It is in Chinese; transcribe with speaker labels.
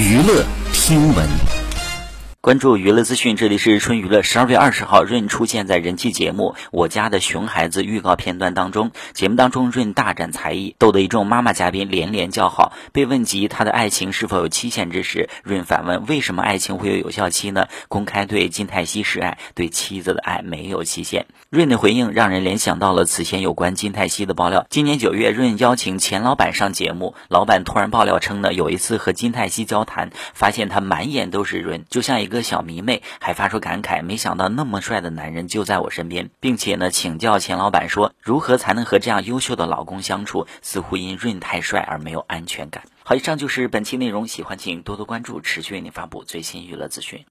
Speaker 1: 娱乐听闻。
Speaker 2: 关注娱乐资讯，这里是春娱乐。十二月二十号，润出现在人气节目《我家的熊孩子》预告片段当中。节目当中，润大展才艺，逗得一众妈妈嘉宾连连叫好。被问及他的爱情是否有期限之时，润反问：“为什么爱情会有有效期呢？”公开对金泰熙示爱，对妻子的爱没有期限。润的回应让人联想到了此前有关金泰熙的爆料。今年九月，润邀请钱老板上节目，老板突然爆料称呢，有一次和金泰熙交谈，发现他满眼都是润，就像一个小迷妹，还发出感慨：“没想到那么帅的男人就在我身边，并且呢，请教钱老板说，如何才能和这样优秀的老公相处？似乎因润太帅而没有安全感。”好，以上就是本期内容，喜欢请多多关注，持续为您发布最新娱乐资讯。